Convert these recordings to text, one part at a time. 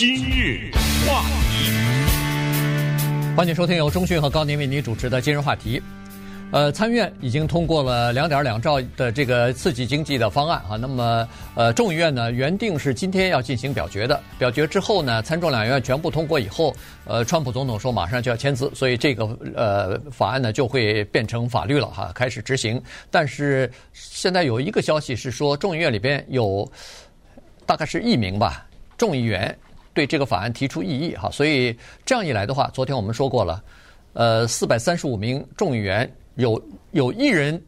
今日话题，欢迎收听由中讯和高宁为您主持的今日话题。呃，参院已经通过了两点两兆的这个刺激经济的方案啊。那么，呃，众议院呢原定是今天要进行表决的，表决之后呢，参众两院全部通过以后，呃，川普总统说马上就要签字，所以这个呃法案呢就会变成法律了哈，开始执行。但是现在有一个消息是说，众议院里边有大概是一名吧众议员对这个法案提出异议哈，所以这样一来的话，昨天我们说过了，呃，四百三十五名众议员。有有一人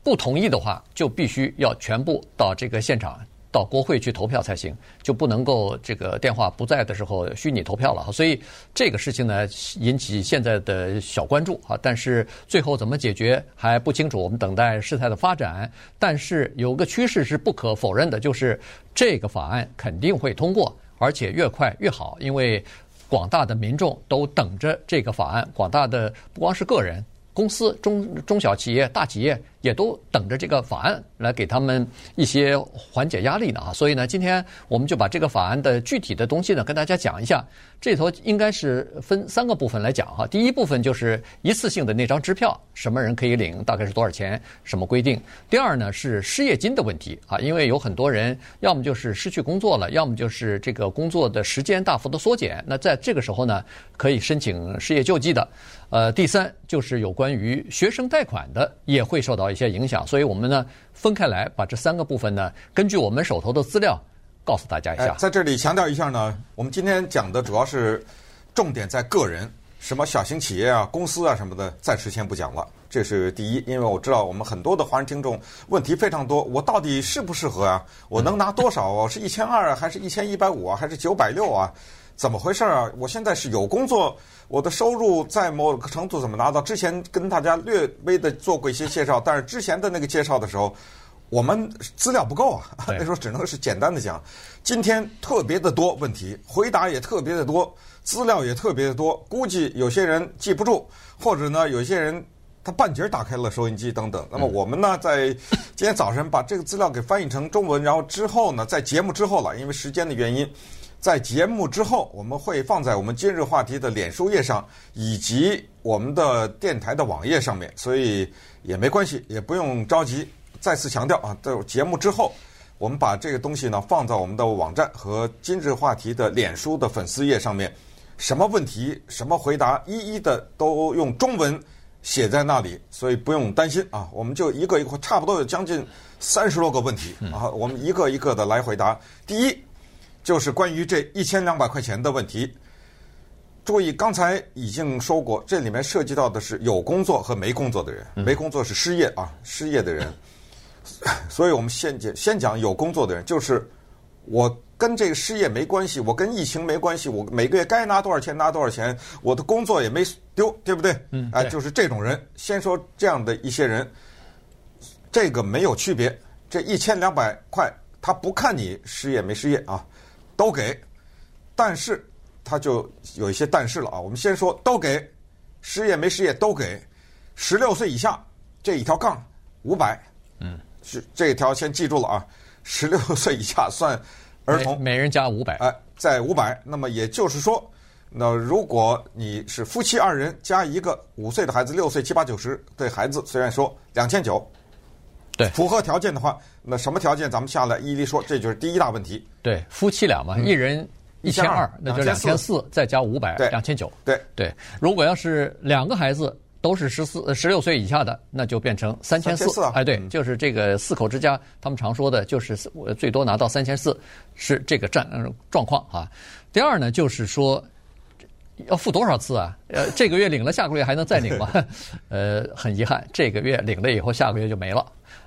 不同意的话，就必须要全部到这个现场，到国会去投票才行，就不能够这个电话不在的时候虚拟投票了。所以这个事情呢，引起现在的小关注啊。但是最后怎么解决还不清楚，我们等待事态的发展。但是有个趋势是不可否认的，就是这个法案肯定会通过，而且越快越好，因为广大的民众都等着这个法案，广大的不光是个人。公司、中中小企业、大企业也都等着这个法案来给他们一些缓解压力呢啊！所以呢，今天我们就把这个法案的具体的东西呢跟大家讲一下。这头应该是分三个部分来讲哈。第一部分就是一次性的那张支票，什么人可以领，大概是多少钱，什么规定。第二呢是失业金的问题啊，因为有很多人要么就是失去工作了，要么就是这个工作的时间大幅的缩减。那在这个时候呢，可以申请失业救济的。呃，第三就是有关于学生贷款的，也会受到一些影响，所以我们呢分开来把这三个部分呢，根据我们手头的资料告诉大家一下。在这里强调一下呢，我们今天讲的主要是重点在个人，什么小型企业啊、公司啊什么的，暂时先不讲了。这是第一，因为我知道我们很多的华人听众问题非常多，我到底适不适合啊？我能拿多少啊？是一千二，还是一千一百五啊，还是九百六啊？怎么回事啊？我现在是有工作，我的收入在某个程度怎么拿到？之前跟大家略微的做过一些介绍，但是之前的那个介绍的时候，我们资料不够啊，那时候只能是简单的讲。今天特别的多问题，回答也特别的多，资料也特别的多，估计有些人记不住，或者呢，有些人他半截打开了收音机等等。那么我们呢，在今天早晨把这个资料给翻译成中文，然后之后呢，在节目之后了，因为时间的原因。在节目之后，我们会放在我们今日话题的脸书页上，以及我们的电台的网页上面，所以也没关系，也不用着急。再次强调啊，在节目之后，我们把这个东西呢放在我们的网站和今日话题的脸书的粉丝页上面，什么问题、什么回答，一一的都用中文写在那里，所以不用担心啊。我们就一个一个，差不多有将近三十多个问题啊，我们一个一个的来回答。第一。就是关于这一千两百块钱的问题。注意，刚才已经说过，这里面涉及到的是有工作和没工作的人。没工作是失业啊，失业的人。所以我们先讲先讲有工作的人，就是我跟这个失业没关系，我跟疫情没关系，我每个月该拿多少钱拿多少钱，我的工作也没丢，对不对？嗯。哎，就是这种人。先说这样的一些人，这个没有区别。这一千两百块，他不看你失业没失业啊。都给，但是他就有一些但是了啊。我们先说都给，失业没失业都给，十六岁以下这一条杠五百，嗯，是这一条先记住了啊。十六 岁以下算儿童，每，每人加五百，哎，在五百。那么也就是说，那如果你是夫妻二人加一个五岁的孩子，六岁七八九十对孩子，虽然说两千九。对，符合条件的话，那什么条件？咱们下来一一说，这就是第一大问题。对，夫妻俩嘛，嗯、一人一千二，那就两千四，再加五百，两千九。对对，如果要是两个孩子都是十四、十六岁以下的，那就变成三千四。哎，对，就是这个四口之家，他们常说的就是我最多拿到三千四，是这个战状况啊。第二呢，就是说要付多少次啊？呃，这个月领了，下个月还能再领吗？呃，很遗憾，这个月领了以后，下个月就没了。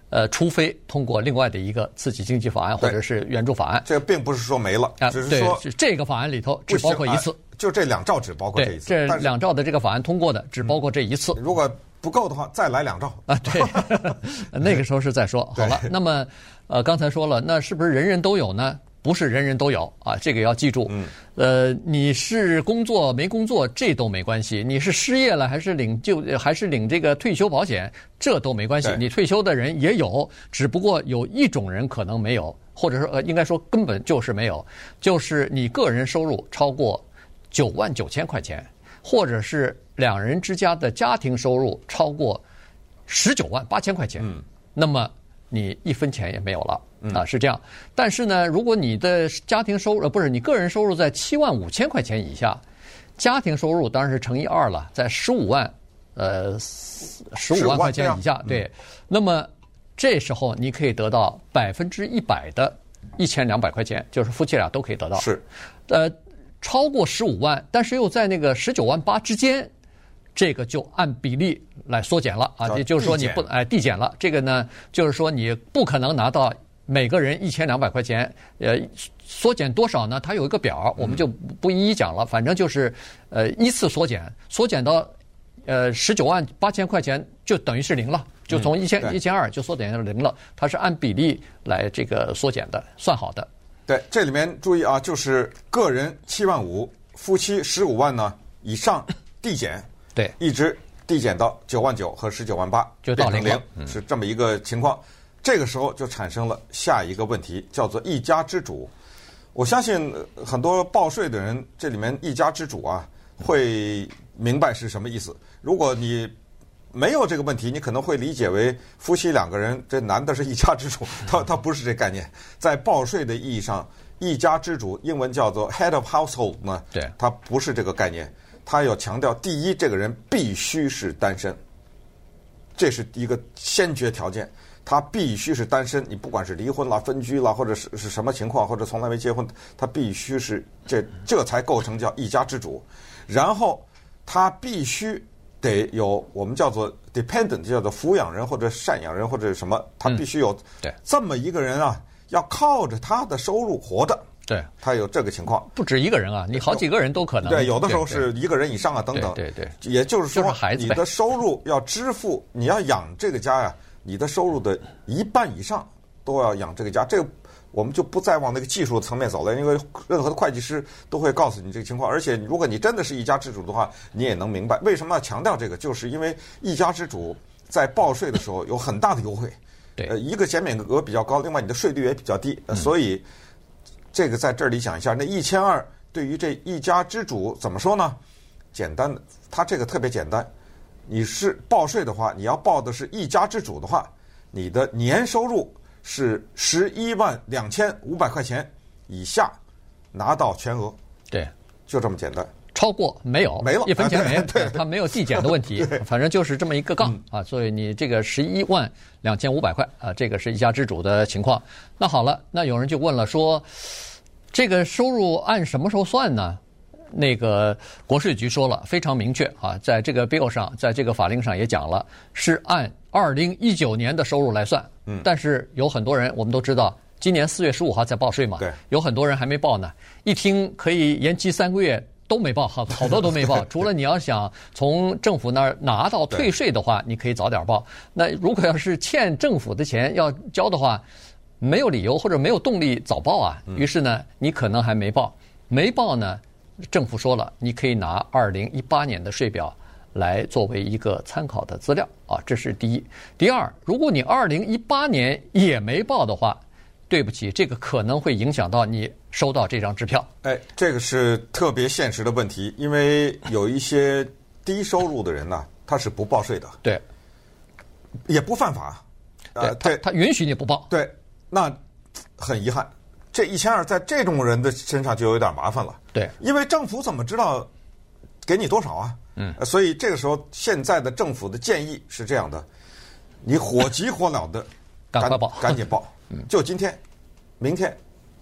呃，除非通过另外的一个刺激经济法案或者是援助法案，这并不是说没了，啊、只是说这个法案里头只包括一次，就这两兆只包括这一次。这两兆的这个法案通过的只包括这一次。如果不够的话，再来两兆啊。对，那个时候是再说好了。那么，呃，刚才说了，那是不是人人都有呢？不是人人都有啊，这个要记住。嗯，呃，你是工作没工作，这都没关系。你是失业了还是领就还是领这个退休保险，这都没关系。你退休的人也有，只不过有一种人可能没有，或者说呃，应该说根本就是没有，就是你个人收入超过九万九千块钱，或者是两人之家的家庭收入超过十九万八千块钱，嗯，那么你一分钱也没有了啊，是这样。但是呢，如果你的家庭收入呃不是你个人收入在七万五千块钱以下，家庭收入当然是乘以二了，在十五万呃十五万块钱以下，对，那么。这时候你可以得到百分之一百的一千两百块钱，就是夫妻俩都可以得到。是，呃，超过十五万，但是又在那个十九万八之间，这个就按比例来缩减了啊，也就是说你不哎递减了。这个呢，就是说你不可能拿到每个人一千两百块钱，呃，缩减多少呢？它有一个表，我们就不一一讲了。反正就是呃依次缩减，缩减到呃十九万八千块钱就等于是零了。就从一千一千二就缩减到零了，它是按比例来这个缩减的，算好的。对，这里面注意啊，就是个人七万五，夫妻十五万呢以上递减，对，一直递减到九万九和十九万八，就到零零，是这么一个情况。这个时候就产生了下一个问题，叫做一家之主。我相信很多报税的人，这里面一家之主啊，会明白是什么意思。如果你没有这个问题，你可能会理解为夫妻两个人，这男的是一家之主，他他不是这概念。在报税的意义上，一家之主英文叫做 head of household 呢，对，他不是这个概念。他要强调，第一，这个人必须是单身，这是一个先决条件，他必须是单身。你不管是离婚了、分居了，或者是是什么情况，或者从来没结婚，他必须是这这才构成叫一家之主。然后他必须。得有我们叫做 dependent，叫做抚养人或者赡养人或者什么，他必须有对这么一个人啊，要靠着他的收入活着。对，他有这个情况，不止一个人啊，你好几个人都可能。对，有的时候是一个人以上啊，等等。对对。也就是说，你的收入要支付，你要养这个家呀，你的收入的一半以上都要养这个家，这个。我们就不再往那个技术层面走了，因为任何的会计师都会告诉你这个情况。而且，如果你真的是一家之主的话，你也能明白为什么要强调这个，就是因为一家之主在报税的时候有很大的优惠。对，呃，一个减免额比较高，另外你的税率也比较低，所以这个在这里讲一下。那一千二对于这一家之主怎么说呢？简单的，他这个特别简单。你是报税的话，你要报的是一家之主的话，你的年收入。是十一万两千五百块钱以下拿到全额，对，就这么简单。超过没有，没了，一分钱没，对，它没有递减的问题，反正就是这么一个杠啊。所以你这个十一万两千五百块啊，这个是一家之主的情况。那好了，那有人就问了，说这个收入按什么时候算呢？那个国税局说了，非常明确啊，在这个 bill 上，在这个法令上也讲了，是按二零一九年的收入来算。嗯，但是有很多人，我们都知道，今年四月十五号才报税嘛。对，有很多人还没报呢。一听可以延期三个月都没报，好好多都没报。除了你要想从政府那儿拿到退税的话，你可以早点报。那如果要是欠政府的钱要交的话，没有理由或者没有动力早报啊。于是呢，你可能还没报，没报呢，政府说了，你可以拿二零一八年的税表。来作为一个参考的资料啊，这是第一。第二，如果你二零一八年也没报的话，对不起，这个可能会影响到你收到这张支票。哎，这个是特别现实的问题，因为有一些低收入的人呢，他是不报税的，对，也不犯法，呃，他他允许你不报，对，那很遗憾，这一千二在这种人的身上就有点麻烦了，对，因为政府怎么知道给你多少啊？嗯，所以这个时候，现在的政府的建议是这样的：你火急火燎的 赶快报，赶紧报，就今天、明天，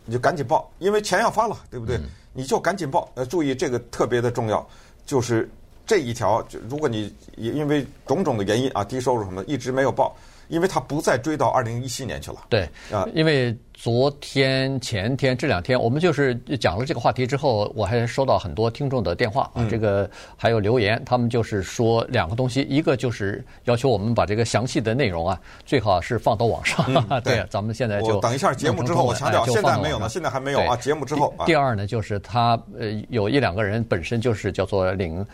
你就赶紧报，因为钱要发了，对不对？你就赶紧报。呃，注意这个特别的重要，就是这一条，就如果你因为种种的原因啊，低收入什么的一直没有报，因为他不再追到二零一七年去了。对啊，因为。昨天、前天这两天，我们就是讲了这个话题之后，我还收到很多听众的电话啊，这个还有留言，他们就是说两个东西，一个就是要求我们把这个详细的内容啊，最好是放到网上。嗯、对，对，咱们现在就等一下节目之后，我强调现在没有呢，现在还没有啊。节目之后，第二呢，就是他呃有一两个人本身就是叫做领呃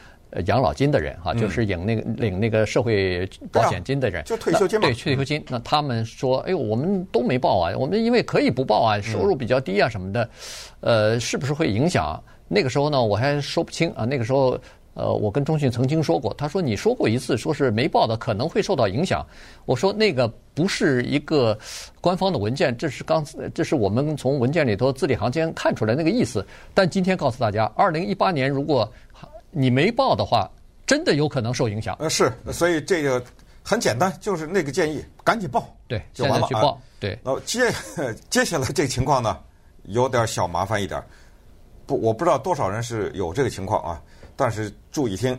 养老金的人哈，就是领那个领那个社会保险金的人，就退休金嘛，对退休金。那他们说，哎呦，我们都没报啊，我们因为可以不报啊，收入比较低啊什么的，呃，是不是会影响？那个时候呢，我还说不清啊。那个时候，呃，我跟中讯曾经说过，他说你说过一次，说是没报的可能会受到影响。我说那个不是一个官方的文件，这是刚这是我们从文件里头字里行间看出来那个意思。但今天告诉大家，二零一八年如果你没报的话，真的有可能受影响。呃，是，所以这个很简单，就是那个建议，赶紧报，对，就完了去报，对。那接 接下来这个情况呢，有点小麻烦一点。不，我不知道多少人是有这个情况啊，但是注意听，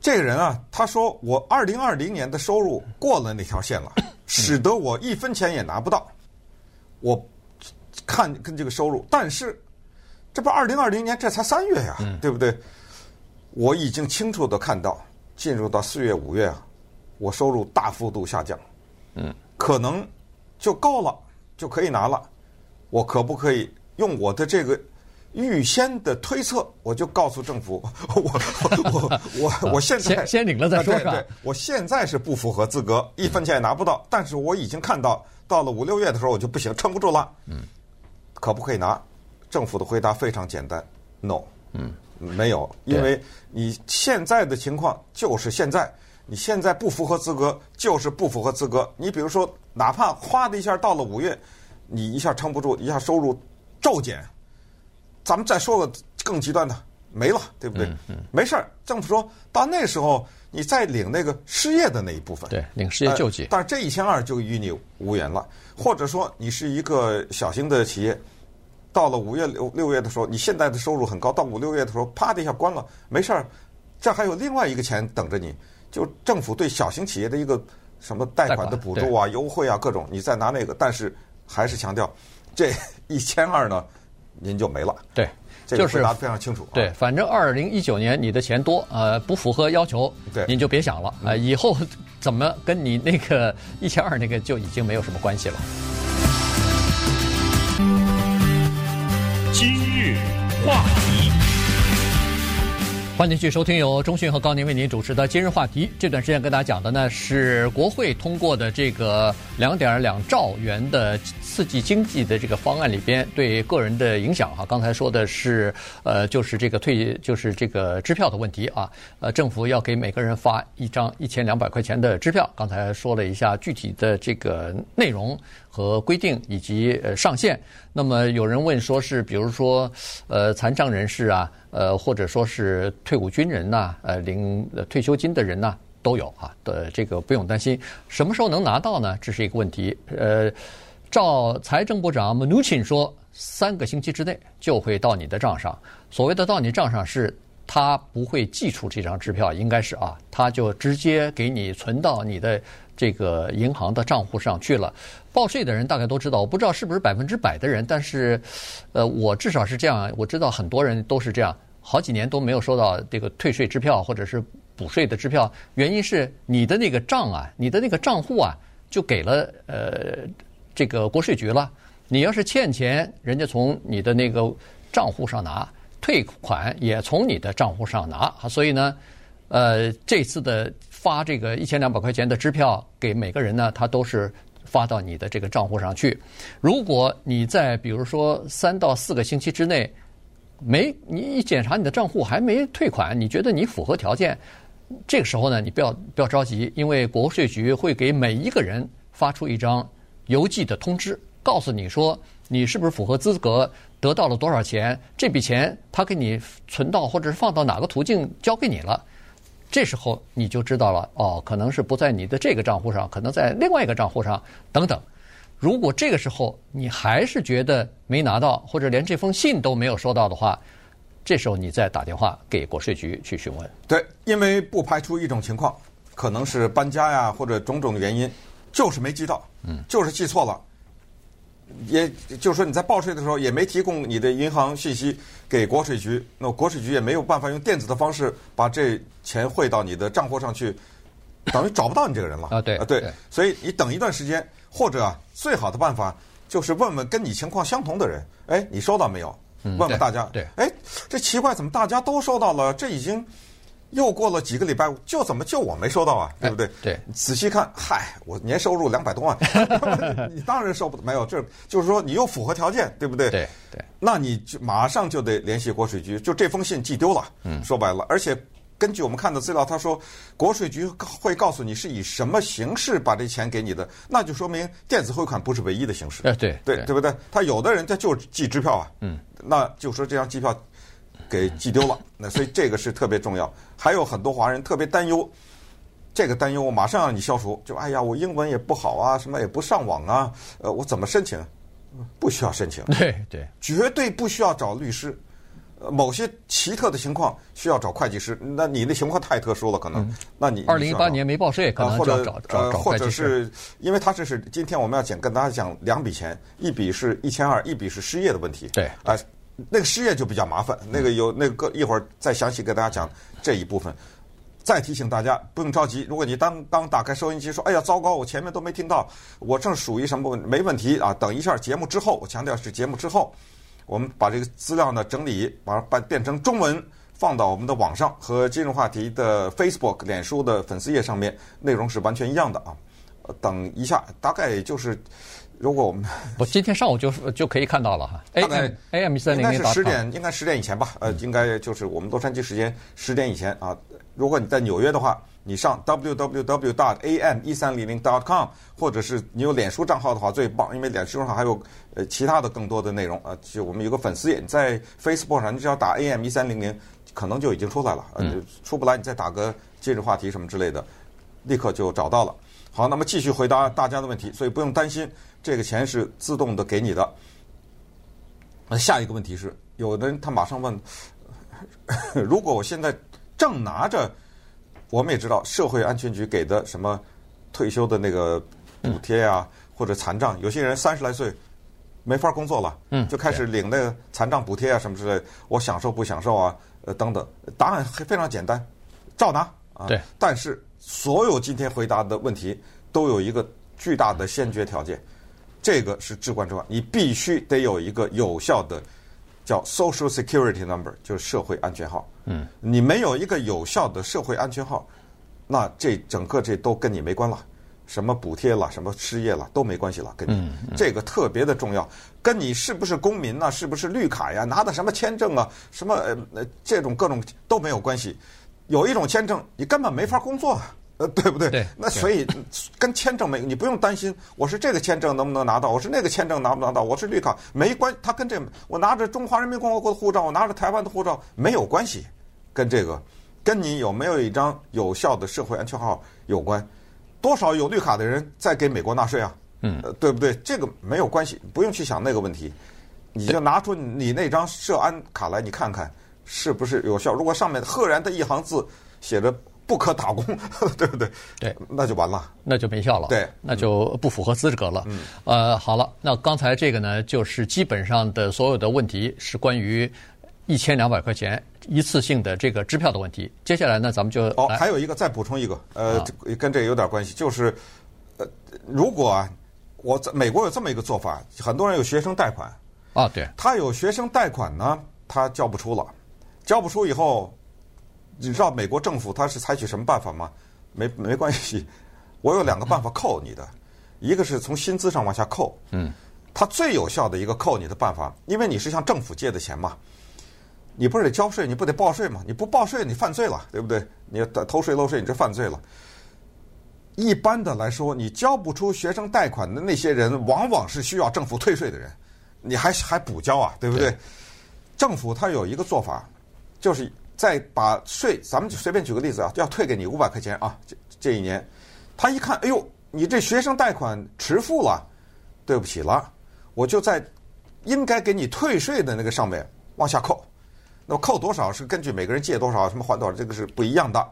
这个人啊，他说我二零二零年的收入过了那条线了，使得我一分钱也拿不到。我看跟这个收入，但是。这不，二零二零年这才三月呀，对不对？我已经清楚的看到，进入到四月、五月啊，我收入大幅度下降，嗯，可能就够了，就可以拿了。我可不可以用我的这个预先的推测，我就告诉政府，我我我我现在先先领了再说，对对，我现在是不符合资格，一分钱也拿不到。但是我已经看到，到了五六月的时候，我就不行，撑不住了，嗯，可不可以拿？政府的回答非常简单，no，嗯，没有，因为你现在的情况就是现在，你现在不符合资格就是不符合资格。你比如说，哪怕哗的一下到了五月，你一下撑不住，一下收入骤减，咱们再说个更极端的，没了，对不对？嗯，嗯，没事儿，政府说到那时候你再领那个失业的那一部分，对，领失业救济，呃，但是这一千二就与你无缘了。或者说你是一个小型的企业。到了五月六六月的时候，你现在的收入很高，到五六月的时候，啪的一下关了，没事儿，这还有另外一个钱等着你，就政府对小型企业的一个什么贷款的补助啊、优惠啊各种，你再拿那个，但是还是强调，这一千二呢，您就没了。对，这个回答非常清楚。对，反正二零一九年你的钱多，呃，不符合要求，对，您就别想了啊、呃，以后怎么跟你那个一千二那个就已经没有什么关系了。话题，欢迎继续收听由中讯和高宁为您主持的今日话题。这段时间跟大家讲的呢是国会通过的这个两点两兆元的刺激经济的这个方案里边对个人的影响哈。刚才说的是呃，就是这个退就是这个支票的问题啊。呃，政府要给每个人发一张一千两百块钱的支票。刚才说了一下具体的这个内容。和规定以及呃上限，那么有人问说是比如说呃残障人士啊，呃或者说是退伍军人呐，呃领退休金的人呐都有啊的这个不用担心，什么时候能拿到呢？这是一个问题。呃，照财政部长 Mnuchin 说，三个星期之内就会到你的账上。所谓的到你账上是，他不会寄出这张支票，应该是啊，他就直接给你存到你的。这个银行的账户上去了，报税的人大概都知道，我不知道是不是百分之百的人，但是，呃，我至少是这样，我知道很多人都是这样，好几年都没有收到这个退税支票或者是补税的支票，原因是你的那个账啊，你的那个账户啊，就给了呃这个国税局了。你要是欠钱，人家从你的那个账户上拿，退款也从你的账户上拿，所以呢，呃，这次的。发这个一千两百块钱的支票给每个人呢，他都是发到你的这个账户上去。如果你在比如说三到四个星期之内没你一检查你的账户还没退款，你觉得你符合条件，这个时候呢，你不要不要着急，因为国税局会给每一个人发出一张邮寄的通知，告诉你说你是不是符合资格，得到了多少钱，这笔钱他给你存到或者是放到哪个途径交给你了。这时候你就知道了哦，可能是不在你的这个账户上，可能在另外一个账户上等等。如果这个时候你还是觉得没拿到，或者连这封信都没有收到的话，这时候你再打电话给国税局去询问。对，因为不排除一种情况，可能是搬家呀，或者种种原因，就是没寄到，嗯，就是寄错了。也就是说，你在报税的时候也没提供你的银行信息给国税局，那国税局也没有办法用电子的方式把这钱汇到你的账户上去，等于找不到你这个人了啊！对啊，对，所以你等一段时间，或者啊，最好的办法就是问问跟你情况相同的人，哎，你收到没有？问问大家，对，哎，这奇怪，怎么大家都收到了？这已经又过了几个礼拜，就怎么就我没收到啊？对不对？哎、对，仔细看，嗨，我年收入两百多万，你当然收不没有，这就是说你又符合条件，对不对？对对，那你就马上就得联系国税局，就这封信寄丢了。嗯，说白了，而且根据我们看的资料，他说国税局会告诉你是以什么形式把这钱给你的，那就说明电子汇款不是唯一的形式。哎，对对对不对？他有的人他就寄支票啊，嗯，那就说这张机票。给寄丢了，那所以这个是特别重要。还有很多华人特别担忧，这个担忧我马上让你消除。就哎呀，我英文也不好啊，什么也不上网啊，呃，我怎么申请？不需要申请。对对，绝对不需要找律师。呃，某些奇特的情况需要找会计师。那你的情况太特殊了，可能。嗯、那你二零一八年没报税，可能或者找、呃、找找会计师。或者是因为他这是今天我们要讲跟大家讲两笔钱，一笔是一千二，一笔是失业的问题。对啊。呃那个失业就比较麻烦，那个有那个一会儿再详细给大家讲这一部分。再提醒大家不用着急，如果你刚刚打开收音机说：“哎呀，糟糕，我前面都没听到，我正属于什么问？”没问题啊，等一下节目之后，我强调是节目之后，我们把这个资料呢整理，把它变变成中文，放到我们的网上和今日话题的 Facebook、脸书的粉丝页上面，内容是完全一样的啊。等一下，大概就是。如果我们我今天上午就就可以看到了哈，AM AM 一三零零应该是十点，应该十点以前吧，呃，应该就是我们洛杉矶时间十点以前啊。如果你在纽约的话，你上 www dot am 一三零零 dot com，或者是你有脸书账号的话最棒，因为脸书上还有呃其他的更多的内容啊。就我们有个粉丝页，你在 Facebook 上，你只要打 am 一三零零，可能就已经出来了。呃，出不来你再打个今日话题什么之类的，立刻就找到了。好，那么继续回答大家的问题，所以不用担心。这个钱是自动的给你的。那下一个问题是，有的人他马上问：如果我现在正拿着，我们也知道社会安全局给的什么退休的那个补贴啊，或者残障，有些人三十来岁没法工作了，就开始领那个残障补贴啊什么之类，我享受不享受啊？呃，等等，答案非常简单，照拿啊。对。但是所有今天回答的问题都有一个巨大的先决条件。这个是至关重要，你必须得有一个有效的叫 Social Security Number，就是社会安全号。嗯，你没有一个有效的社会安全号，那这整个这都跟你没关了，什么补贴了，什么失业了都没关系了，跟你、嗯嗯、这个特别的重要，跟你是不是公民呢？是不是绿卡呀？拿的什么签证啊？什么呃这种各种都没有关系，有一种签证你根本没法工作啊。呃，对不对？对，那所以跟签证没，你不用担心。我是这个签证能不能拿到？我是那个签证拿不拿到？我是绿卡没关，他跟这我拿着中华人民共和国的护照，我拿着台湾的护照没有关系，跟这个跟你有没有一张有效的社会安全号有关。多少有绿卡的人在给美国纳税啊？嗯，对不对？这个没有关系，不用去想那个问题。你就拿出你那张社安卡来，你看看是不是有效。如果上面赫然的一行字写着。不可打工，对不对？对，那就完了，那就没效了。对，那就不符合资格了。嗯，呃，好了，那刚才这个呢，就是基本上的所有的问题是关于一千两百块钱一次性的这个支票的问题。接下来呢，咱们就哦，还有一个再补充一个，呃，跟这个有点关系，就是呃，如果啊，我在美国有这么一个做法，很多人有学生贷款啊，对，他有学生贷款呢，他交不出了，交不出以后。你知道美国政府他是采取什么办法吗？没没关系，我有两个办法扣你的，一个是从薪资上往下扣，嗯，他最有效的一个扣你的办法，因为你是向政府借的钱嘛，你不是得交税，你不得报税嘛？你不报税，你犯罪了，对不对？你偷税漏税，你这犯罪了。一般的来说，你交不出学生贷款的那些人，往往是需要政府退税的人，你还还补交啊，对不对？对。政府他有一个做法，就是。再把税，咱们随便举个例子啊，要退给你五百块钱啊，这这一年，他一看，哎呦，你这学生贷款迟付了，对不起了，我就在应该给你退税的那个上面往下扣，那么扣多少是根据每个人借多少，什么还多少，这个是不一样的。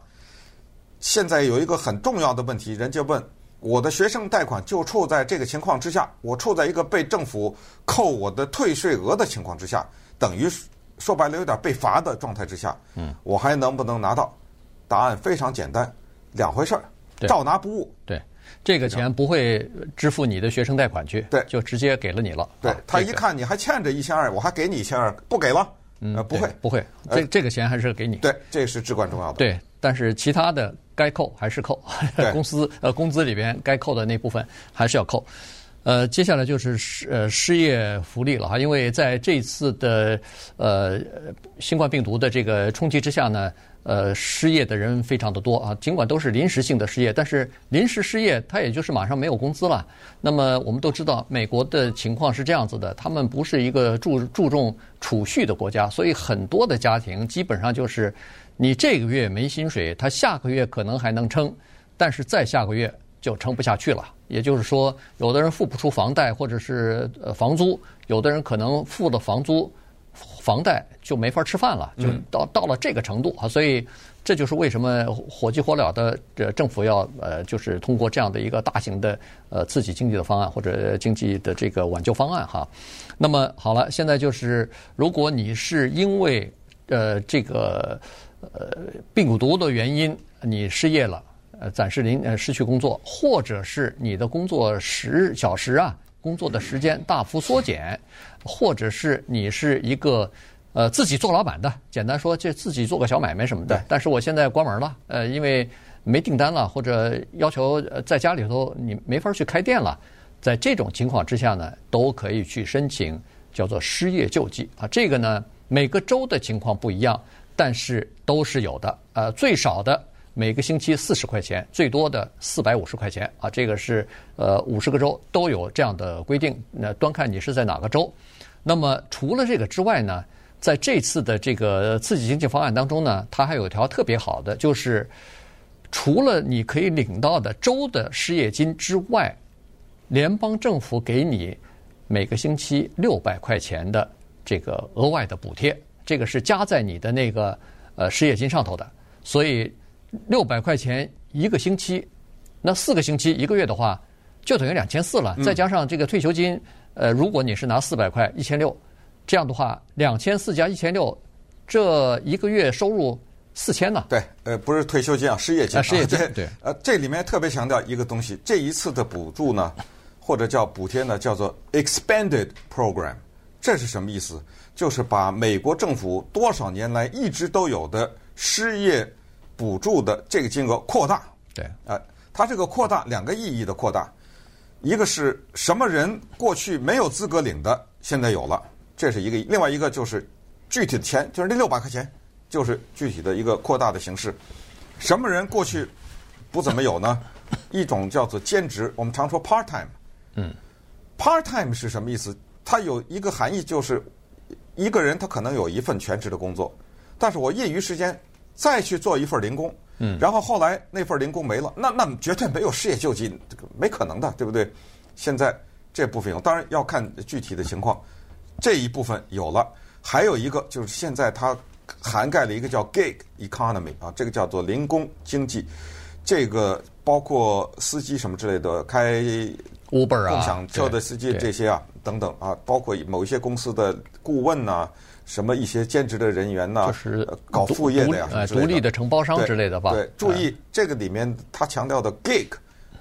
现在有一个很重要的问题，人家问我的学生贷款就处在这个情况之下，我处在一个被政府扣我的退税额的情况之下，等于。说白了，有点被罚的状态之下，嗯，我还能不能拿到？答案非常简单，两回事儿，照拿不误。对，这个钱不会支付你的学生贷款去，对，就直接给了你了。对，他一看你还欠着一千二，我还给你一千二，不给了，呃，不会，不会，这这个钱还是给你。对，这是至关重要的。对，但是其他的该扣还是扣，公司呃工资里边该扣的那部分还是要扣。呃，接下来就是失呃失业福利了哈，因为在这次的呃新冠病毒的这个冲击之下呢，呃失业的人非常的多啊。尽管都是临时性的失业，但是临时失业他也就是马上没有工资了。那么我们都知道，美国的情况是这样子的，他们不是一个注注重储蓄的国家，所以很多的家庭基本上就是你这个月没薪水，他下个月可能还能撑，但是再下个月就撑不下去了。也就是说，有的人付不出房贷或者是呃房租，有的人可能付了房租、房贷就没法吃饭了，就到到了这个程度啊。所以这就是为什么火急火燎的这政府要呃，就是通过这样的一个大型的呃刺激经济的方案或者经济的这个挽救方案哈。那么好了，现在就是如果你是因为呃这个呃病毒的原因你失业了。呃，暂时临呃失去工作，或者是你的工作时小时啊，工作的时间大幅缩减，或者是你是一个呃自己做老板的，简单说就自己做个小买卖什么的。但是我现在关门了，呃，因为没订单了，或者要求在家里头你没法去开店了，在这种情况之下呢，都可以去申请叫做失业救济啊。这个呢，每个州的情况不一样，但是都是有的。呃，最少的。每个星期四十块钱，最多的四百五十块钱啊！这个是呃五十个州都有这样的规定。那端看你是在哪个州。那么除了这个之外呢，在这次的这个刺激经济方案当中呢，它还有一条特别好的，就是除了你可以领到的州的失业金之外，联邦政府给你每个星期六百块钱的这个额外的补贴，这个是加在你的那个呃失业金上头的，所以。六百块钱一个星期，那四个星期一个月的话，就等于两千四了。再加上这个退休金，呃，如果你是拿四百块一千六，这样的话，两千四加一千六，这一个月收入四千呢？对，呃，不是退休金啊，失业金。啊，失业金。对。呃，这里面特别强调一个东西，这一次的补助呢，或者叫补贴呢，叫做 expanded program。这是什么意思？就是把美国政府多少年来一直都有的失业。补助的这个金额扩大，对，啊，它这个扩大两个意义的扩大，一个是什么人过去没有资格领的，现在有了，这是一个；另外一个就是具体的钱，就是那六百块钱，就是具体的一个扩大的形式。什么人过去不怎么有呢？一种叫做兼职，我们常说 part time，嗯，part time 是什么意思？它有一个含义，就是一个人他可能有一份全职的工作，但是我业余时间。再去做一份零工，嗯，然后后来那份零工没了，那那绝对没有失业救济，这个没可能的，对不对？现在这部分有，当然要看具体的情况。这一部分有了，还有一个就是现在它涵盖了一个叫 gig economy 啊，这个叫做零工经济，这个包括司机什么之类的，开 Uber 啊，共享车的司机这些啊，等等啊，包括某一些公司的顾问呐、啊。什么一些兼职的人员呢？就是搞副业的呀，呃，独立的承包商之类的吧。对，注意这个里面他强调的 gig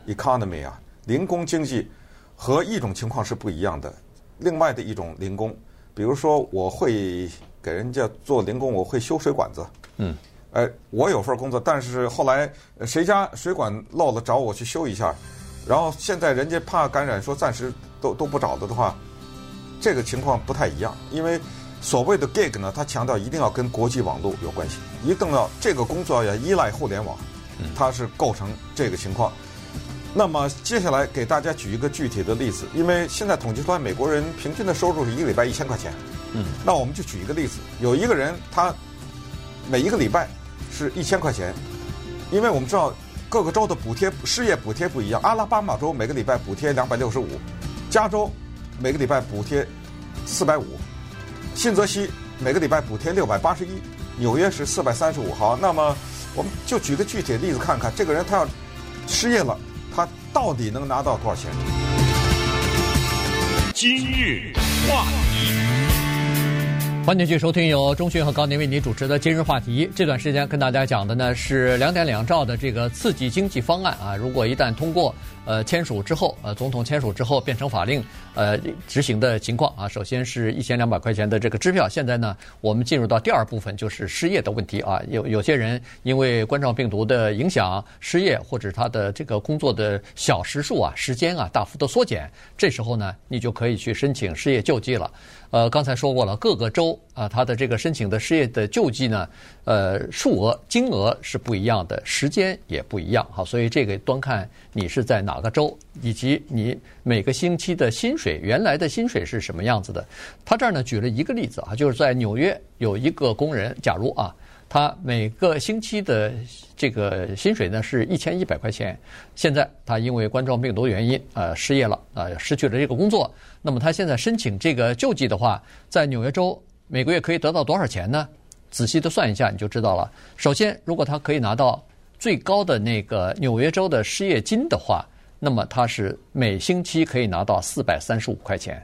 economy 啊，零工经济和一种情况是不一样的。另外的一种零工，比如说我会给人家做零工，我会修水管子。嗯。呃，我有份工作，但是后来谁家水管漏了，找我去修一下，然后现在人家怕感染，说暂时都都不找的的话，这个情况不太一样，因为。所谓的 gig 呢，它强调一定要跟国际网络有关系，一定要这个工作要依赖互联网，它是构成这个情况。那么接下来给大家举一个具体的例子，因为现在统计出来美国人平均的收入是一个礼拜一千块钱，嗯，那我们就举一个例子，有一个人他每一个礼拜是一千块钱，因为我们知道各个州的补贴失业补贴不一样，阿拉巴马州每个礼拜补贴两百六十五，加州每个礼拜补贴四百五。新泽西每个礼拜补贴六百八十一，纽约是四百三十五。好，那么我们就举个具体的例子看看，这个人他要失业了，他到底能拿到多少钱？今日话题，欢迎继续收听由中讯和高宁为您主持的今日话题。这段时间跟大家讲的呢是两点两兆的这个刺激经济方案啊，如果一旦通过，呃，签署之后，呃，总统签署之后变成法令，呃，执行的情况啊，首先是一千两百块钱的这个支票。现在呢，我们进入到第二部分，就是失业的问题啊。有有些人因为冠状病毒的影响失业，或者他的这个工作的小时数啊、时间啊大幅的缩减，这时候呢，你就可以去申请失业救济了。呃，刚才说过了，各个州啊，它的这个申请的失业的救济呢，呃，数额、金额是不一样的，时间也不一样。哈，所以这个端看你是在哪个州，以及你每个星期的薪水，原来的薪水是什么样子的。他这儿呢举了一个例子啊，就是在纽约有一个工人，假如啊，他每个星期的这个薪水呢是一千一百块钱，现在他因为冠状病毒原因呃失业了啊，失去了这个工作。那么他现在申请这个救济的话，在纽约州每个月可以得到多少钱呢？仔细的算一下你就知道了。首先，如果他可以拿到最高的那个纽约州的失业金的话，那么他是每星期可以拿到四百三十五块钱，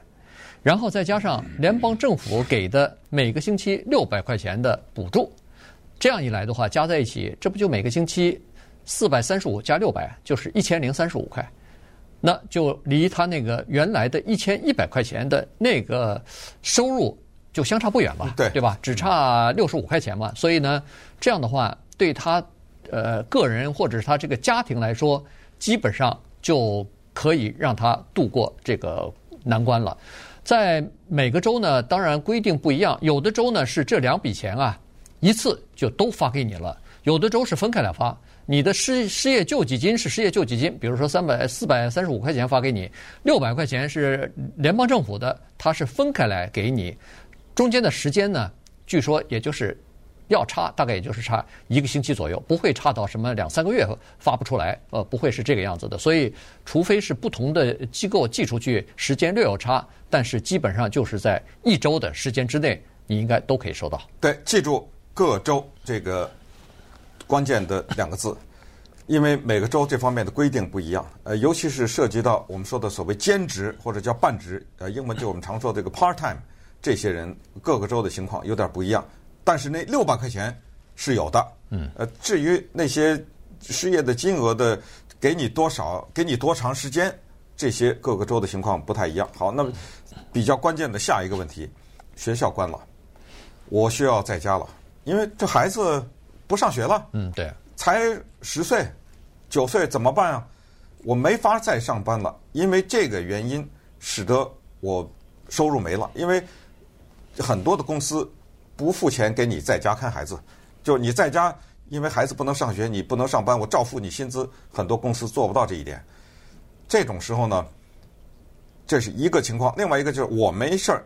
然后再加上联邦政府给的每个星期六百块钱的补助，这样一来的话，加在一起，这不就每个星期四百三十五加六百，就是一千零三十五块。那就离他那个原来的一千一百块钱的那个收入就相差不远吧？对，对吧？只差六十五块钱嘛。所以呢，这样的话对他呃个人或者是他这个家庭来说，基本上就可以让他度过这个难关了。在每个州呢，当然规定不一样，有的州呢是这两笔钱啊一次就都发给你了，有的州是分开来发。你的失失业救济金是失业救济金，比如说三百四百三十五块钱发给你，六百块钱是联邦政府的，它是分开来给你。中间的时间呢，据说也就是要差，大概也就是差一个星期左右，不会差到什么两三个月发不出来，呃，不会是这个样子的。所以，除非是不同的机构寄出去，时间略有差，但是基本上就是在一周的时间之内，你应该都可以收到。对，记住各州这个。关键的两个字，因为每个州这方面的规定不一样，呃，尤其是涉及到我们说的所谓兼职或者叫半职，呃，英文就我们常说的这个 part time，这些人各个州的情况有点不一样。但是那六百块钱是有的，嗯，呃，至于那些失业的金额的给你多少，给你多长时间，这些各个州的情况不太一样。好，那么比较关键的下一个问题，学校关了，我需要在家了，因为这孩子。不上学了，嗯，对，才十岁、九岁怎么办啊？我没法再上班了，因为这个原因使得我收入没了。因为很多的公司不付钱给你在家看孩子，就你在家，因为孩子不能上学，你不能上班，我照付你薪资。很多公司做不到这一点。这种时候呢，这是一个情况。另外一个就是我没事儿，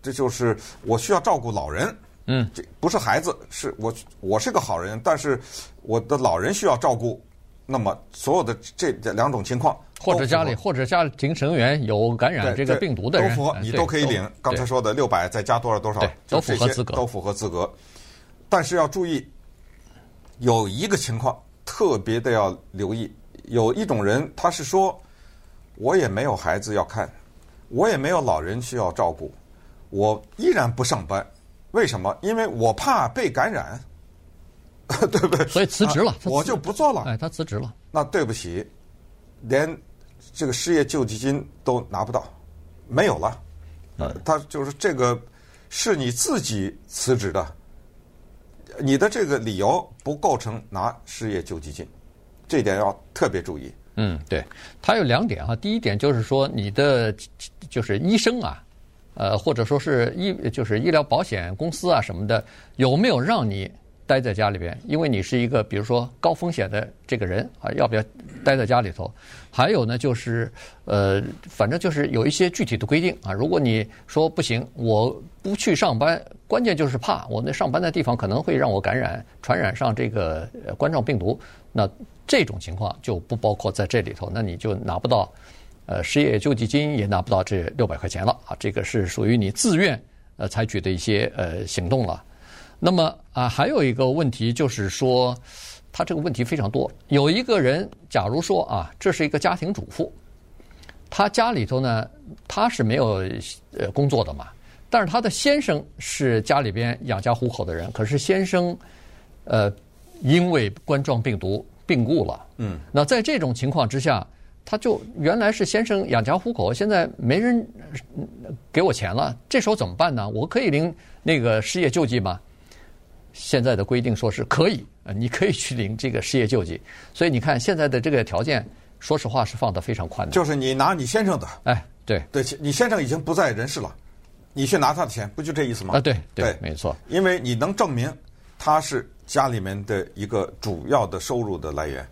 这就是我需要照顾老人。嗯，这不是孩子，是我，我是个好人，但是我的老人需要照顾，那么所有的这两种情况，或者家里或者家庭成员有感染这个病毒的人，都符合，你都可以领。刚才说的六百再加多少多少，都符合资格，都符合资格。但是要注意，有一个情况特别的要留意，有一种人他是说，我也没有孩子要看，我也没有老人需要照顾，我依然不上班。为什么？因为我怕被感染，对不对？所以辞职了，啊、我就不做了。哎，他辞职了。那对不起，连这个失业救济金都拿不到，没有了。呃，他就是这个是你自己辞职的，你的这个理由不构成拿失业救济金，这点要特别注意。嗯，对，他有两点哈。第一点就是说，你的就是医生啊。呃，或者说是医就是医疗保险公司啊什么的，有没有让你待在家里边？因为你是一个比如说高风险的这个人啊，要不要待在家里头？还有呢，就是呃，反正就是有一些具体的规定啊。如果你说不行，我不去上班，关键就是怕我那上班的地方可能会让我感染、传染上这个冠状病毒，那这种情况就不包括在这里头，那你就拿不到。呃，失业救济金也拿不到这六百块钱了啊！这个是属于你自愿呃采取的一些呃行动了。那么啊，还有一个问题就是说，他这个问题非常多。有一个人，假如说啊，这是一个家庭主妇，她家里头呢，她是没有呃工作的嘛，但是她的先生是家里边养家糊口的人，可是先生，呃，因为冠状病毒病故了。嗯，那在这种情况之下，他就原来是先生养家糊口，现在没人给我钱了，这时候怎么办呢？我可以领那个失业救济吗？现在的规定说是可以，呃，你可以去领这个失业救济。所以你看现在的这个条件，说实话是放得非常宽的。就是你拿你先生的，哎，对对，你先生已经不在人世了，你去拿他的钱，不就这意思吗？啊，对对，没错，因为你能证明他是家里面的一个主要的收入的来源。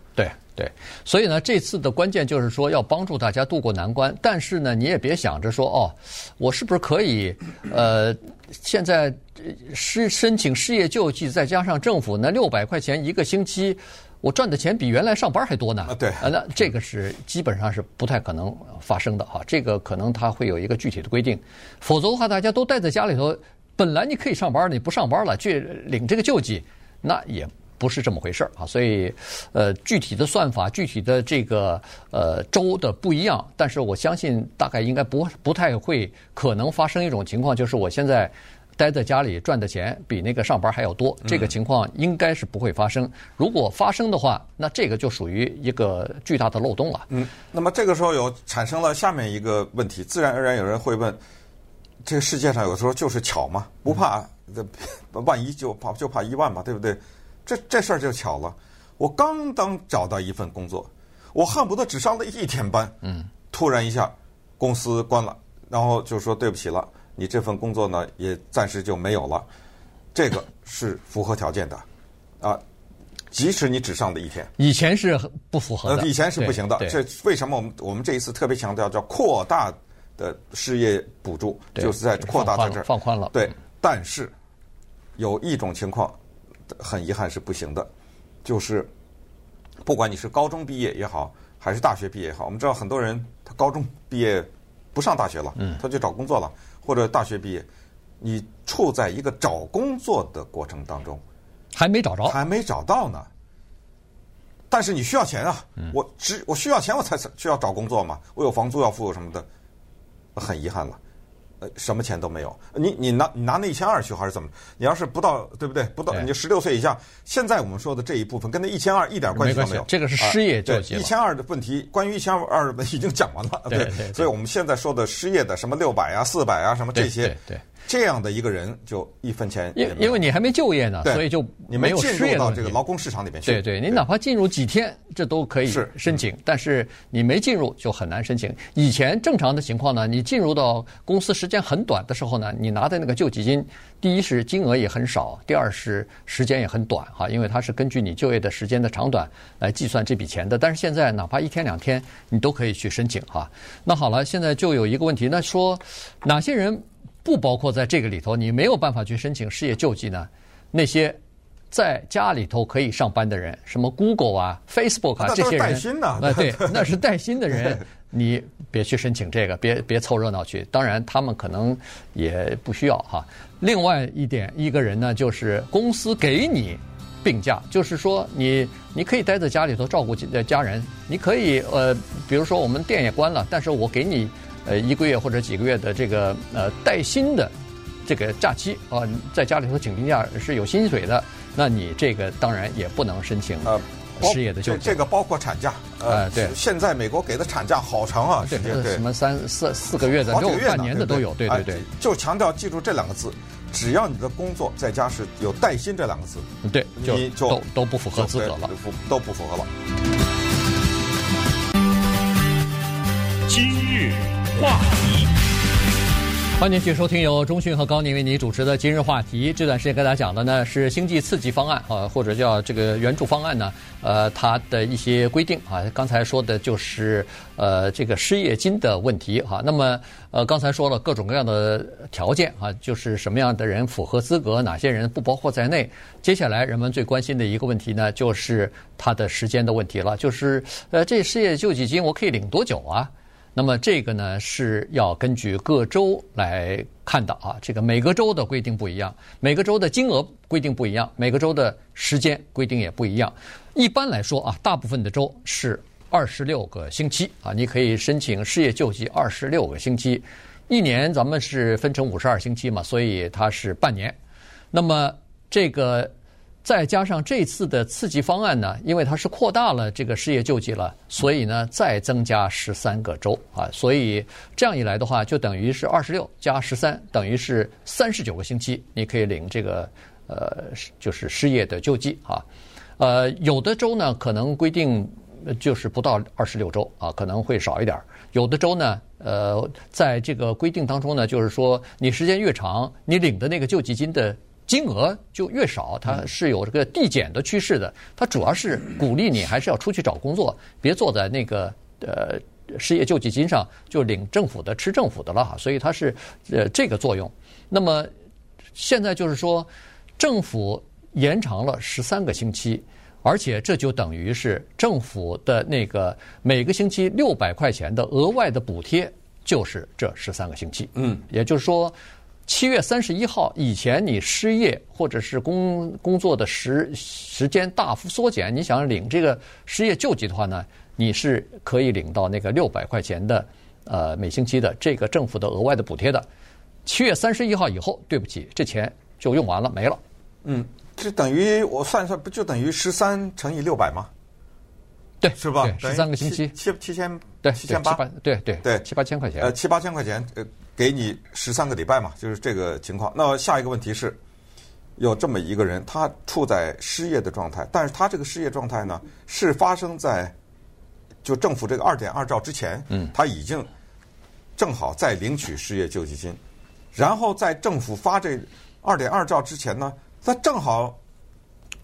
对对，所以呢，这次的关键就是说要帮助大家渡过难关，但是呢，你也别想着说哦，我是不是可以呃，现在失申请失业救济，再加上政府那六百块钱一个星期，我赚的钱比原来上班还多呢？啊，对，那这个是基本上是不太可能发生的哈，这个可能它会有一个具体的规定，否则的话，大家都待在家里头，本来你可以上班，你不上班了去领这个救济，那也。不是这么回事儿啊，所以，呃，具体的算法、具体的这个呃州的不一样，但是我相信大概应该不不太会可能发生一种情况，就是我现在待在家里赚的钱比那个上班还要多，这个情况应该是不会发生。如果发生的话，那这个就属于一个巨大的漏洞了。嗯，那么这个时候有产生了下面一个问题，自然而然有人会问：这个世界上有时候就是巧嘛，不怕这 万一就怕就怕一万嘛，对不对？这这事儿就巧了，我刚刚找到一份工作，我恨不得只上了一天班，嗯，突然一下公司关了，然后就说对不起了，你这份工作呢也暂时就没有了，这个 是符合条件的，啊，即使你只上了一天，以前是不符合的，以前是不行的，这为什么我们我们这一次特别强调叫扩大的失业补助，就是在扩大在这儿放宽了，对，但是有一种情况。很遗憾是不行的，就是不管你是高中毕业也好，还是大学毕业也好，我们知道很多人他高中毕业不上大学了，他就找工作了，或者大学毕业，你处在一个找工作的过程当中，还没找着，还没找到呢。但是你需要钱啊，我只我需要钱我才需要找工作嘛，我有房租要付什么的，很遗憾了。呃，什么钱都没有。你你拿你拿那一千二去还是怎么？你要是不到，对不对？不到，你就十六岁以下。现在我们说的这一部分跟那一千二一点关系都没有。这个是失业救济。一千二的问题，关于一千二的问题已经讲完了。对，所以我们现在说的失业的什么六百啊、四百啊什么这些。对。这样的一个人就一分钱也没有，因因为你还没就业呢，所以就你没有进入到这个劳工市场里面去。对对，你哪怕进入几天，这都可以申请，但是你没进入就很难申请。以前正常的情况呢，你进入到公司时间很短的时候呢，你拿的那个救济金，第一是金额也很少，第二是时间也很短哈，因为它是根据你就业的时间的长短来计算这笔钱的。但是现在哪怕一天两天，你都可以去申请哈。那好了，现在就有一个问题，那说哪些人？不包括在这个里头，你没有办法去申请失业救济呢。那些在家里头可以上班的人，什么 Google 啊、Facebook 啊这些人，带薪啊，对，那是带薪的人，你别去申请这个，别别凑热闹去。当然，他们可能也不需要哈。另外一点，一个人呢，就是公司给你病假，就是说你你可以待在家里头照顾家人，你可以呃，比如说我们店也关了，但是我给你。呃，一个月或者几个月的这个呃带薪的这个假期啊，在家里头请病假是有薪水的，那你这个当然也不能申请呃失业的救济。这个包括产假，呃，对。现在美国给的产假好长啊，对对，什么三四四个月的，六半年的都有，对对对。就强调记住这两个字，只要你的工作在家是有带薪这两个字，对，就都都不符合资格了，都不符合了。今日。话题，欢迎继续收听由中讯和高宁为你主持的今日话题。这段时间跟大家讲的呢是星际刺激方案啊，或者叫这个援助方案呢，呃，它的一些规定啊。刚才说的就是呃这个失业金的问题哈。那么呃刚才说了各种各样的条件啊，就是什么样的人符合资格，哪些人不包括在内。接下来人们最关心的一个问题呢，就是它的时间的问题了，就是呃这失业救济金我可以领多久啊？那么这个呢是要根据各州来看的啊，这个每个州的规定不一样，每个州的金额规定不一样，每个州的时间规定也不一样。一般来说啊，大部分的州是二十六个星期啊，你可以申请失业救济二十六个星期。一年咱们是分成五十二星期嘛，所以它是半年。那么这个。再加上这次的刺激方案呢，因为它是扩大了这个失业救济了，所以呢再增加十三个州啊，所以这样一来的话，就等于是二十六加十三，等于是三十九个星期，你可以领这个呃就是失业的救济啊。呃，有的州呢可能规定就是不到二十六周啊，可能会少一点儿；有的州呢，呃，在这个规定当中呢，就是说你时间越长，你领的那个救济金的。金额就越少，它是有这个递减的趋势的。它主要是鼓励你还是要出去找工作，别坐在那个呃失业救济金上就领政府的吃政府的了哈。所以它是呃这个作用。那么现在就是说，政府延长了十三个星期，而且这就等于是政府的那个每个星期六百块钱的额外的补贴，就是这十三个星期。嗯，也就是说。七月三十一号以前，你失业或者是工工作的时时间大幅缩减，你想领这个失业救济的话呢，你是可以领到那个六百块钱的呃每星期的这个政府的额外的补贴的。七月三十一号以后，对不起，这钱就用完了，没了。嗯，这等于我算一算，不就等于十三乘以六百吗？对，是吧？十三个星期，七七千，对，七千八，对对对，七八千块钱，呃，七八千块钱，呃。给你十三个礼拜嘛，就是这个情况。那下一个问题是，有这么一个人，他处在失业的状态，但是他这个失业状态呢，是发生在就政府这个二点二兆之前，嗯，他已经正好在领取失业救济金，然后在政府发这二点二兆之前呢，他正好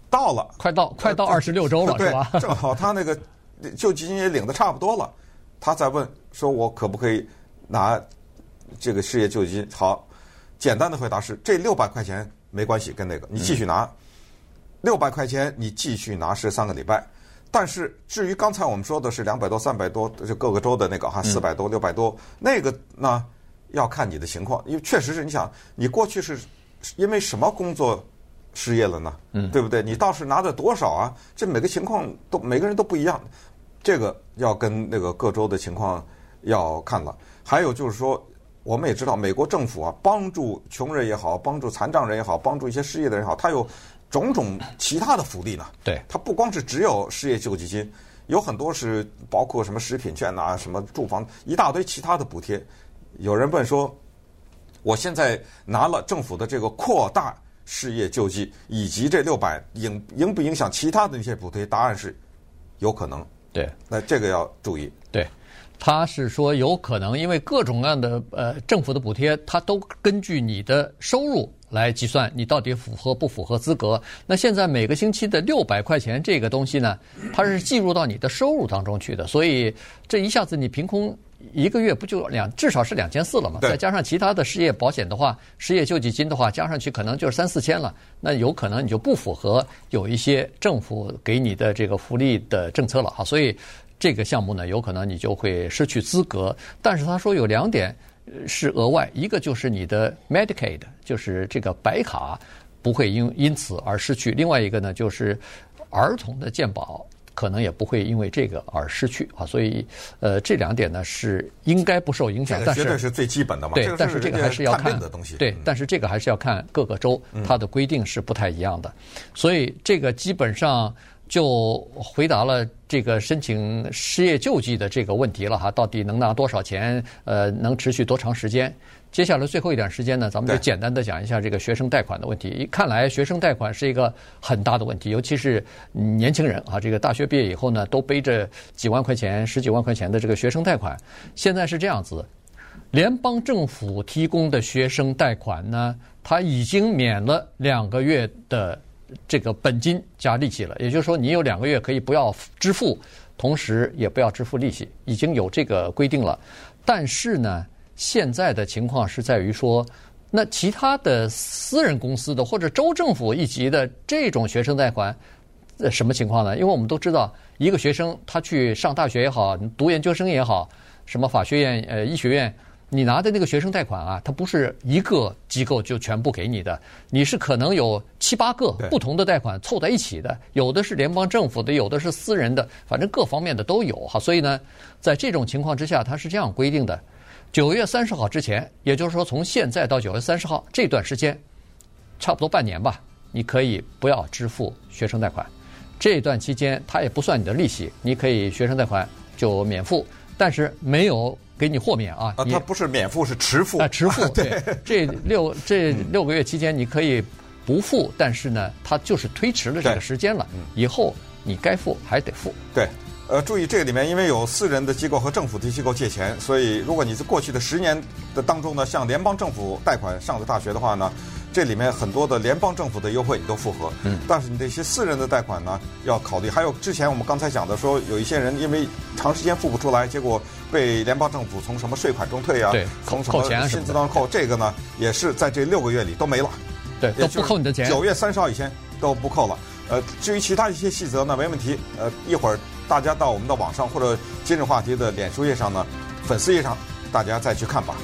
到了，快到快到二十六周了，对是吧？正好他那个救济金也领的差不多了，他再问说，我可不可以拿？这个失业救济金好，简单的回答是：这六百块钱没关系，跟那个你继续拿，六百块钱你继续拿是三个礼拜。但是至于刚才我们说的是两百多、三百多，就各个州的那个哈，四百多、六百多，那个呢要看你的情况，因为确实是你想，你过去是因为什么工作失业了呢？嗯，对不对？你倒是拿的多少啊？这每个情况都每个人都不一样，这个要跟那个各州的情况要看了。还有就是说。我们也知道，美国政府啊，帮助穷人也好，帮助残障人也好，帮助一些失业的人也好，他有种种其他的福利呢。对，他不光是只有失业救济金，有很多是包括什么食品券啊，什么住房一大堆其他的补贴。有人问说，我现在拿了政府的这个扩大失业救济，以及这六百影影不影响其他的那些补贴？答案是有可能。对，那这个要注意。对。他是说有可能，因为各种各样的呃政府的补贴，它都根据你的收入来计算，你到底符合不符合资格。那现在每个星期的六百块钱这个东西呢，它是计入到你的收入当中去的，所以这一下子你凭空一个月不就两至少是两千四了嘛？再加上其他的失业保险的话，失业救济金的话，加上去可能就是三四千了。那有可能你就不符合有一些政府给你的这个福利的政策了哈，所以。这个项目呢，有可能你就会失去资格。但是他说有两点是额外，一个就是你的 Medicaid，就是这个白卡不会因因此而失去；另外一个呢，就是儿童的健保可能也不会因为这个而失去啊。所以，呃，这两点呢是应该不受影响。但是绝对是最基本的嘛。对，但是这个还是要看的东西。对，但是这个还是要看各个州它的规定是不太一样的。所以这个基本上。就回答了这个申请失业救济的这个问题了哈，到底能拿多少钱？呃，能持续多长时间？接下来最后一点时间呢，咱们就简单的讲一下这个学生贷款的问题。看来学生贷款是一个很大的问题，尤其是年轻人啊，这个大学毕业以后呢，都背着几万块钱、十几万块钱的这个学生贷款。现在是这样子，联邦政府提供的学生贷款呢，它已经免了两个月的。这个本金加利息了，也就是说，你有两个月可以不要支付，同时也不要支付利息，已经有这个规定了。但是呢，现在的情况是在于说，那其他的私人公司的或者州政府一级的这种学生贷款，呃，什么情况呢？因为我们都知道，一个学生他去上大学也好，读研究生也好，什么法学院、呃，医学院。你拿的那个学生贷款啊，它不是一个机构就全部给你的，你是可能有七八个不同的贷款凑在一起的，有的是联邦政府的，有的是私人的，反正各方面的都有哈。所以呢，在这种情况之下，它是这样规定的：九月三十号之前，也就是说从现在到九月三十号这段时间，差不多半年吧，你可以不要支付学生贷款。这段期间，它也不算你的利息，你可以学生贷款就免付，但是没有给你豁免啊。啊，它不是免付，是迟付。啊，迟付。对，这六这六个月期间，你可以不付，但是呢，它就是推迟了这个时间了。以后你该付还得付。对，呃，注意这个里面，因为有私人的机构和政府的机构借钱，所以如果你在过去的十年的当中呢，向联邦政府贷款上的大学的话呢。这里面很多的联邦政府的优惠你都符合，嗯，但是你这些私人的贷款呢要考虑。还有之前我们刚才讲的说，有一些人因为长时间付不出来，结果被联邦政府从什么税款中退啊，对，从什么薪资当中扣，这个呢也是在这六个月里都没了，对，都不扣你的钱。九月三十号以前都不扣了。呃，至于其他一些细则呢，没问题。呃，一会儿大家到我们的网上或者今日话题的脸书页上呢，粉丝页上大家再去看吧。